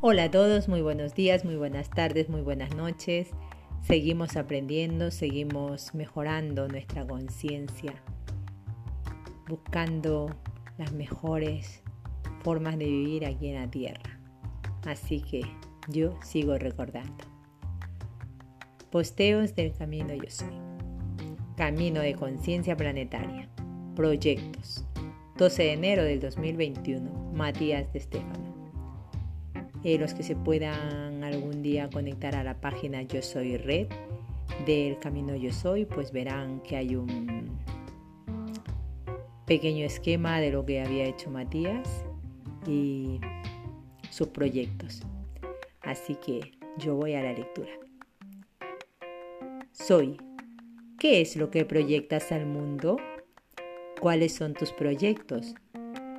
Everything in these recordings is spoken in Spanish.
Hola a todos, muy buenos días, muy buenas tardes, muy buenas noches. Seguimos aprendiendo, seguimos mejorando nuestra conciencia, buscando las mejores formas de vivir aquí en la Tierra. Así que yo sigo recordando. Posteos del Camino Yo Soy. Camino de Conciencia Planetaria. Proyectos. 12 de enero del 2021. Matías de Estefano. Eh, los que se puedan algún día conectar a la página Yo Soy Red del Camino Yo Soy, pues verán que hay un pequeño esquema de lo que había hecho Matías y sus proyectos. Así que yo voy a la lectura. Soy. ¿Qué es lo que proyectas al mundo? ¿Cuáles son tus proyectos?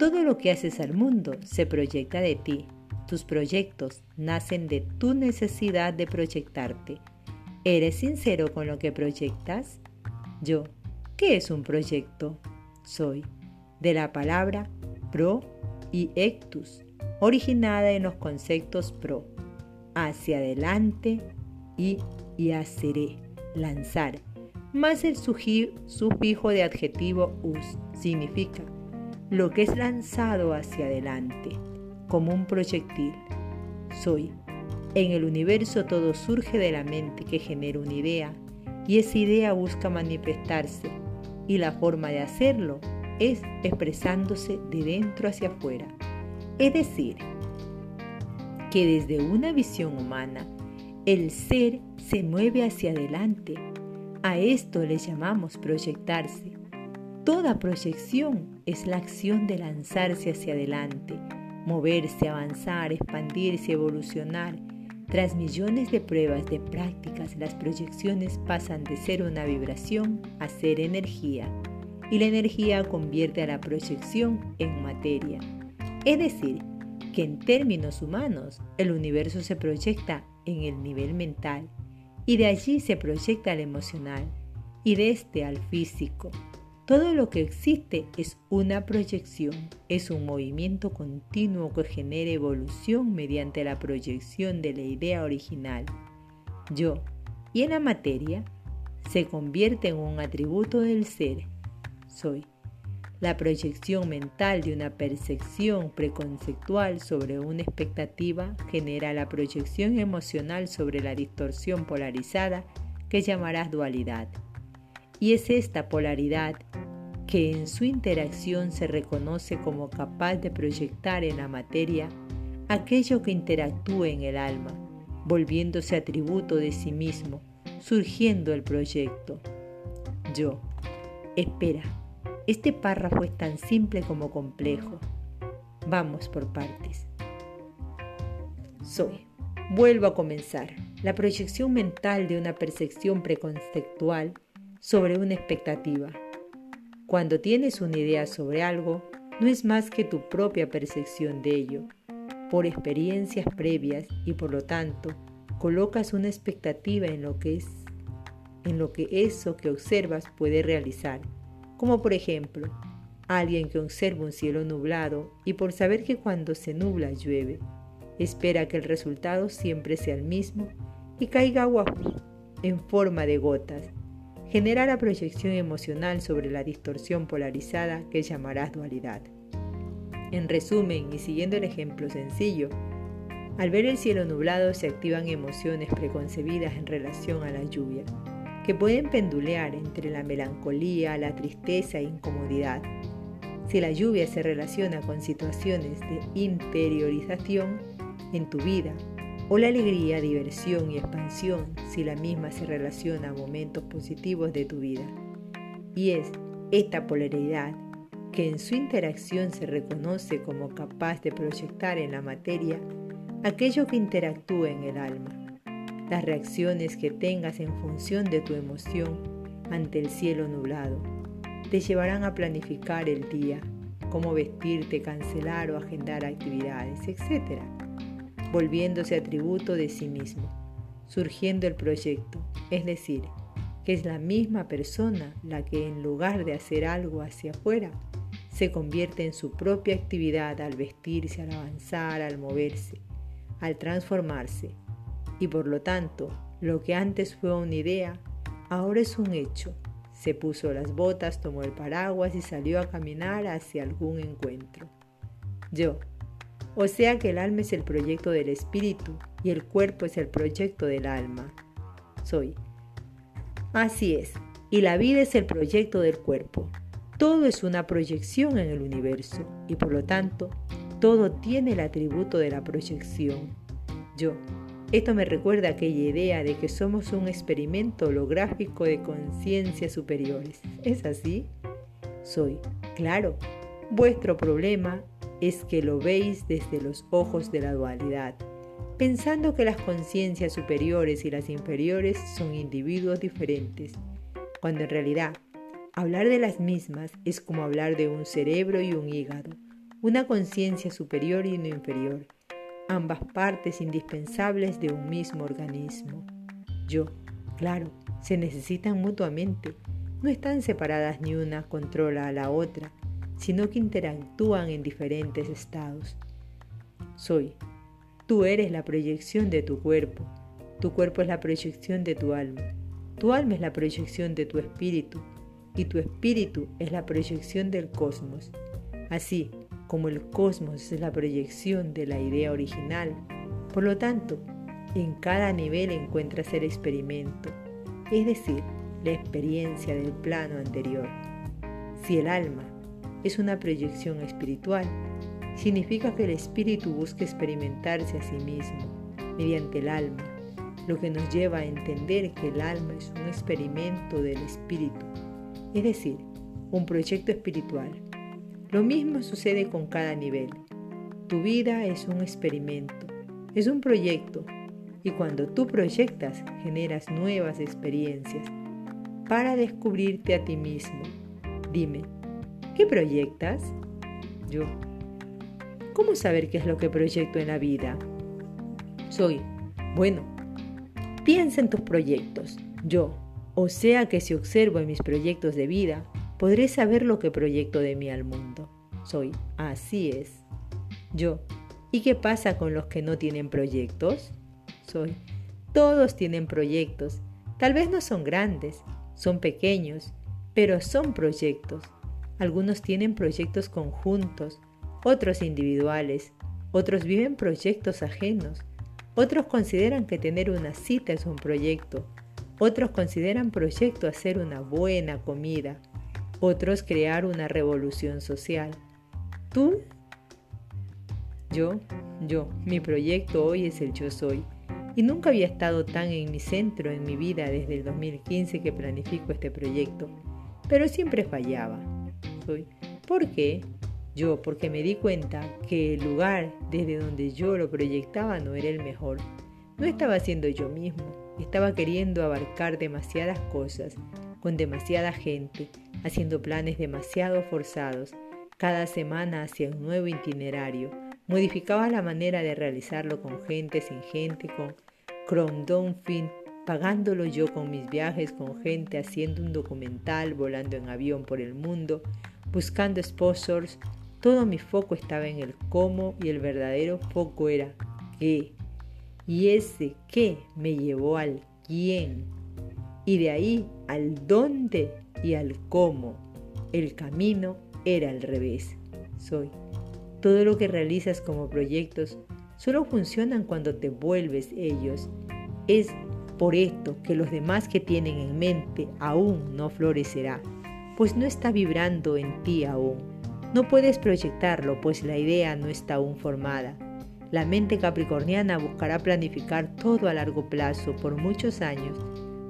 Todo lo que haces al mundo se proyecta de ti tus proyectos nacen de tu necesidad de proyectarte. ¿Eres sincero con lo que proyectas? Yo, ¿qué es un proyecto? Soy de la palabra pro y ectus, originada en los conceptos pro, hacia adelante y, y haceré, lanzar, más el sufijo de adjetivo us significa lo que es lanzado hacia adelante como un proyectil. Soy. En el universo todo surge de la mente que genera una idea y esa idea busca manifestarse y la forma de hacerlo es expresándose de dentro hacia afuera. Es decir, que desde una visión humana el ser se mueve hacia adelante. A esto le llamamos proyectarse. Toda proyección es la acción de lanzarse hacia adelante moverse, avanzar, expandirse, evolucionar. Tras millones de pruebas, de prácticas, las proyecciones pasan de ser una vibración a ser energía y la energía convierte a la proyección en materia. Es decir, que en términos humanos el universo se proyecta en el nivel mental y de allí se proyecta al emocional y de este al físico todo lo que existe es una proyección, es un movimiento continuo que genera evolución mediante la proyección de la idea original. Yo, y en la materia, se convierte en un atributo del ser. Soy. La proyección mental de una percepción preconceptual sobre una expectativa genera la proyección emocional sobre la distorsión polarizada que llamarás dualidad. Y es esta polaridad que en su interacción se reconoce como capaz de proyectar en la materia aquello que interactúa en el alma, volviéndose atributo de sí mismo, surgiendo el proyecto. Yo. Espera, este párrafo es tan simple como complejo. Vamos por partes. Soy. Vuelvo a comenzar. La proyección mental de una percepción preconceptual sobre una expectativa. Cuando tienes una idea sobre algo, no es más que tu propia percepción de ello, por experiencias previas y por lo tanto colocas una expectativa en lo que es en lo que eso que observas puede realizar, como por ejemplo, alguien que observa un cielo nublado y por saber que cuando se nubla llueve, espera que el resultado siempre sea el mismo y caiga agua en forma de gotas genera la proyección emocional sobre la distorsión polarizada que llamarás dualidad. En resumen, y siguiendo el ejemplo sencillo, al ver el cielo nublado se activan emociones preconcebidas en relación a la lluvia, que pueden pendulear entre la melancolía, la tristeza e incomodidad. Si la lluvia se relaciona con situaciones de interiorización en tu vida, o la alegría, diversión y expansión si la misma se relaciona a momentos positivos de tu vida. Y es esta polaridad que en su interacción se reconoce como capaz de proyectar en la materia aquello que interactúa en el alma. Las reacciones que tengas en función de tu emoción ante el cielo nublado te llevarán a planificar el día, cómo vestirte, cancelar o agendar actividades, etc volviéndose atributo de sí mismo, surgiendo el proyecto, es decir, que es la misma persona la que en lugar de hacer algo hacia afuera, se convierte en su propia actividad al vestirse, al avanzar, al moverse, al transformarse y por lo tanto lo que antes fue una idea, ahora es un hecho. Se puso las botas, tomó el paraguas y salió a caminar hacia algún encuentro. Yo, o sea que el alma es el proyecto del espíritu y el cuerpo es el proyecto del alma. Soy. Así es, y la vida es el proyecto del cuerpo. Todo es una proyección en el universo y por lo tanto todo tiene el atributo de la proyección. Yo. Esto me recuerda aquella idea de que somos un experimento holográfico de conciencias superiores. ¿Es así? Soy. Claro. Vuestro problema es que lo veis desde los ojos de la dualidad, pensando que las conciencias superiores y las inferiores son individuos diferentes, cuando en realidad hablar de las mismas es como hablar de un cerebro y un hígado, una conciencia superior y una inferior, ambas partes indispensables de un mismo organismo. Yo, claro, se necesitan mutuamente, no están separadas ni una controla a la otra, sino que interactúan en diferentes estados. Soy, tú eres la proyección de tu cuerpo, tu cuerpo es la proyección de tu alma, tu alma es la proyección de tu espíritu, y tu espíritu es la proyección del cosmos. Así, como el cosmos es la proyección de la idea original. Por lo tanto, en cada nivel encuentras el experimento, es decir, la experiencia del plano anterior. Si el alma es una proyección espiritual, significa que el espíritu busca experimentarse a sí mismo mediante el alma, lo que nos lleva a entender que el alma es un experimento del espíritu, es decir, un proyecto espiritual. Lo mismo sucede con cada nivel. Tu vida es un experimento, es un proyecto, y cuando tú proyectas generas nuevas experiencias para descubrirte a ti mismo. Dime, ¿qué proyectas? Yo. ¿Cómo saber qué es lo que proyecto en la vida? Soy. Bueno, piensa en tus proyectos. Yo. O sea que si observo en mis proyectos de vida, podré saber lo que proyecto de mí al mundo. Soy, así es. Yo, ¿y qué pasa con los que no tienen proyectos? Soy, todos tienen proyectos. Tal vez no son grandes, son pequeños, pero son proyectos. Algunos tienen proyectos conjuntos, otros individuales, otros viven proyectos ajenos, otros consideran que tener una cita es un proyecto, otros consideran proyecto hacer una buena comida, otros crear una revolución social. ¿Tú? Yo, yo, mi proyecto hoy es el yo soy. Y nunca había estado tan en mi centro en mi vida desde el 2015 que planifico este proyecto. Pero siempre fallaba. Soy. ¿Por qué? Yo, porque me di cuenta que el lugar desde donde yo lo proyectaba no era el mejor. No estaba siendo yo mismo. Estaba queriendo abarcar demasiadas cosas, con demasiada gente, haciendo planes demasiado forzados. Cada semana hacía un nuevo itinerario. Modificaba la manera de realizarlo con gente, sin gente, con fin, pagándolo yo con mis viajes con gente, haciendo un documental, volando en avión por el mundo, buscando sponsors. Todo mi foco estaba en el cómo y el verdadero foco era qué. Y ese qué me llevó al quién. Y de ahí al dónde y al cómo. El camino era al revés. Soy. Todo lo que realizas como proyectos solo funcionan cuando te vuelves ellos. Es por esto que los demás que tienen en mente aún no florecerá, pues no está vibrando en ti aún. No puedes proyectarlo, pues la idea no está aún formada. La mente capricorniana buscará planificar todo a largo plazo por muchos años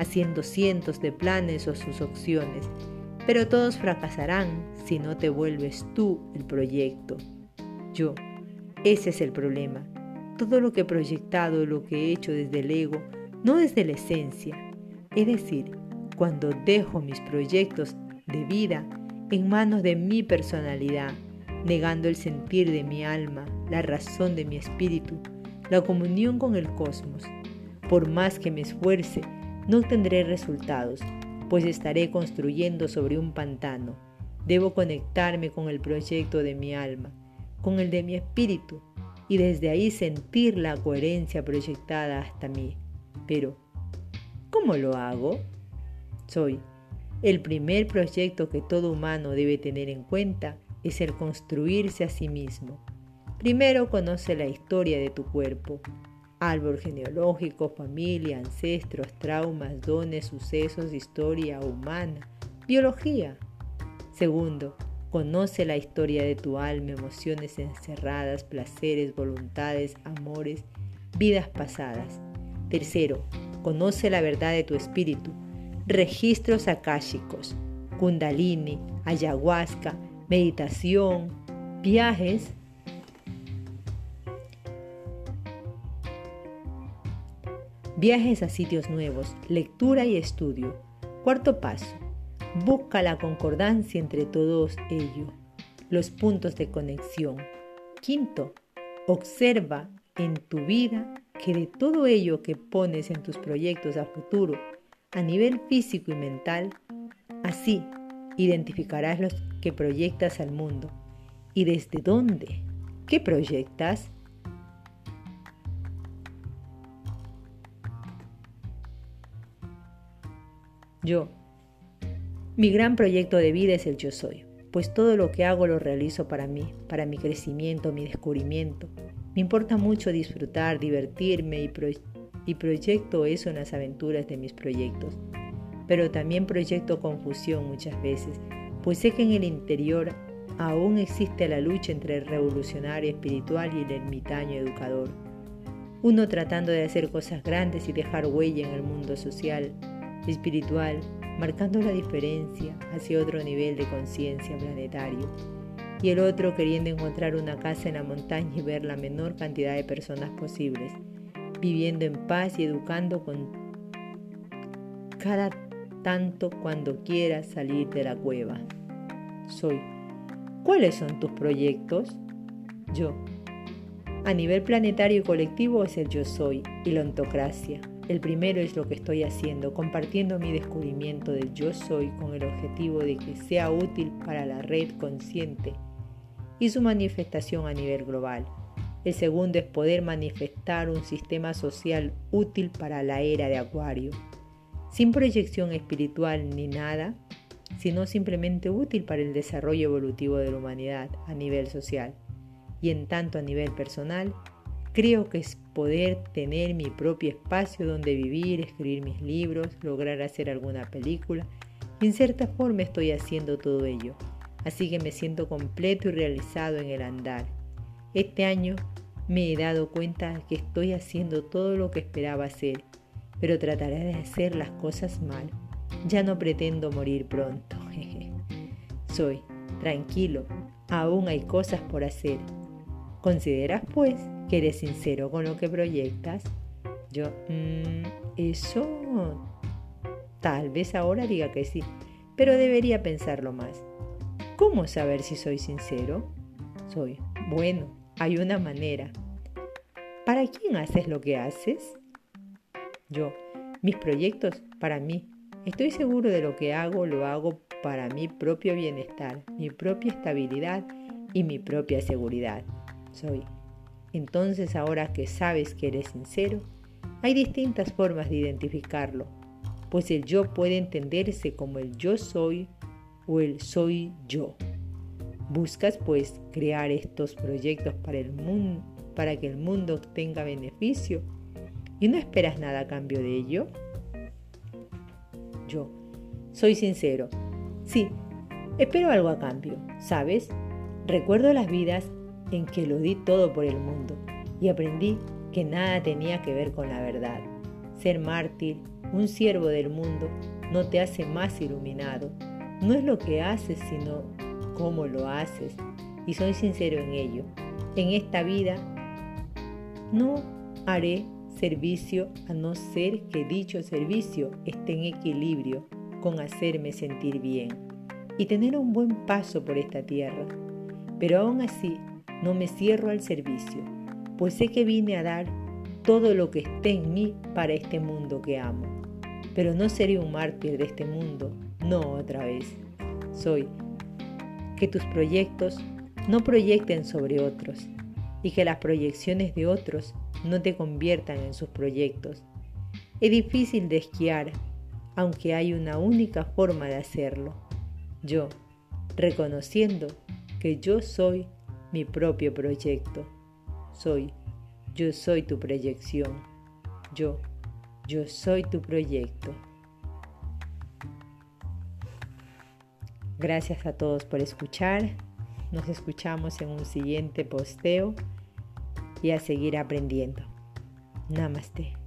haciendo cientos de planes o sus opciones, pero todos fracasarán si no te vuelves tú el proyecto. Yo, ese es el problema. Todo lo que he proyectado, lo que he hecho desde el ego, no desde la esencia. Es decir, cuando dejo mis proyectos de vida en manos de mi personalidad, negando el sentir de mi alma, la razón de mi espíritu, la comunión con el cosmos. Por más que me esfuerce, no obtendré resultados, pues estaré construyendo sobre un pantano. Debo conectarme con el proyecto de mi alma, con el de mi espíritu, y desde ahí sentir la coherencia proyectada hasta mí. Pero, ¿cómo lo hago? Soy. El primer proyecto que todo humano debe tener en cuenta es el construirse a sí mismo. Primero conoce la historia de tu cuerpo, árbol genealógico, familia, ancestros, traumas, dones, sucesos, historia humana, biología. Segundo, Conoce la historia de tu alma, emociones encerradas, placeres, voluntades, amores, vidas pasadas. Tercero, conoce la verdad de tu espíritu, registros akáshicos, kundalini, ayahuasca, meditación, viajes. Viajes a sitios nuevos, lectura y estudio. Cuarto paso, Busca la concordancia entre todos ellos, los puntos de conexión. Quinto, observa en tu vida que de todo ello que pones en tus proyectos a futuro, a nivel físico y mental, así identificarás los que proyectas al mundo. ¿Y desde dónde? ¿Qué proyectas? Yo mi gran proyecto de vida es el yo soy, pues todo lo que hago lo realizo para mí, para mi crecimiento, mi descubrimiento. Me importa mucho disfrutar, divertirme y, y proyecto eso en las aventuras de mis proyectos. Pero también proyecto confusión muchas veces, pues sé que en el interior aún existe la lucha entre el revolucionario espiritual y el ermitaño educador. Uno tratando de hacer cosas grandes y dejar huella en el mundo social, espiritual, marcando la diferencia hacia otro nivel de conciencia planetario, y el otro queriendo encontrar una casa en la montaña y ver la menor cantidad de personas posibles, viviendo en paz y educando con cada tanto cuando quiera salir de la cueva. Soy. ¿Cuáles son tus proyectos? Yo. A nivel planetario y colectivo es el yo soy y la ontocracia. El primero es lo que estoy haciendo, compartiendo mi descubrimiento del yo soy con el objetivo de que sea útil para la red consciente y su manifestación a nivel global. El segundo es poder manifestar un sistema social útil para la era de Acuario, sin proyección espiritual ni nada, sino simplemente útil para el desarrollo evolutivo de la humanidad a nivel social y en tanto a nivel personal Creo que es poder tener mi propio espacio donde vivir, escribir mis libros, lograr hacer alguna película. Y en cierta forma estoy haciendo todo ello. Así que me siento completo y realizado en el andar. Este año me he dado cuenta que estoy haciendo todo lo que esperaba hacer, pero trataré de hacer las cosas mal. Ya no pretendo morir pronto. Soy tranquilo, aún hay cosas por hacer. ¿Consideras pues que eres sincero con lo que proyectas? Yo, mmm, eso tal vez ahora diga que sí, pero debería pensarlo más. ¿Cómo saber si soy sincero? Soy, bueno, hay una manera. ¿Para quién haces lo que haces? Yo, mis proyectos para mí. Estoy seguro de lo que hago, lo hago para mi propio bienestar, mi propia estabilidad y mi propia seguridad soy. Entonces ahora que sabes que eres sincero, hay distintas formas de identificarlo, pues el yo puede entenderse como el yo soy o el soy yo. Buscas pues crear estos proyectos para el mundo, para que el mundo obtenga beneficio y no esperas nada a cambio de ello. Yo soy sincero. Sí, espero algo a cambio, ¿sabes? Recuerdo las vidas en que lo di todo por el mundo y aprendí que nada tenía que ver con la verdad. Ser mártir, un siervo del mundo, no te hace más iluminado. No es lo que haces, sino cómo lo haces. Y soy sincero en ello. En esta vida no haré servicio a no ser que dicho servicio esté en equilibrio con hacerme sentir bien y tener un buen paso por esta tierra. Pero aún así no me cierro al servicio, pues sé que vine a dar todo lo que esté en mí para este mundo que amo. Pero no seré un mártir de este mundo, no otra vez. Soy que tus proyectos no proyecten sobre otros, y que las proyecciones de otros no te conviertan en sus proyectos. Es difícil de esquiar, aunque hay una única forma de hacerlo. Yo, reconociendo que yo soy mi propio proyecto. Soy, yo soy tu proyección. Yo, yo soy tu proyecto. Gracias a todos por escuchar. Nos escuchamos en un siguiente posteo y a seguir aprendiendo. Namaste.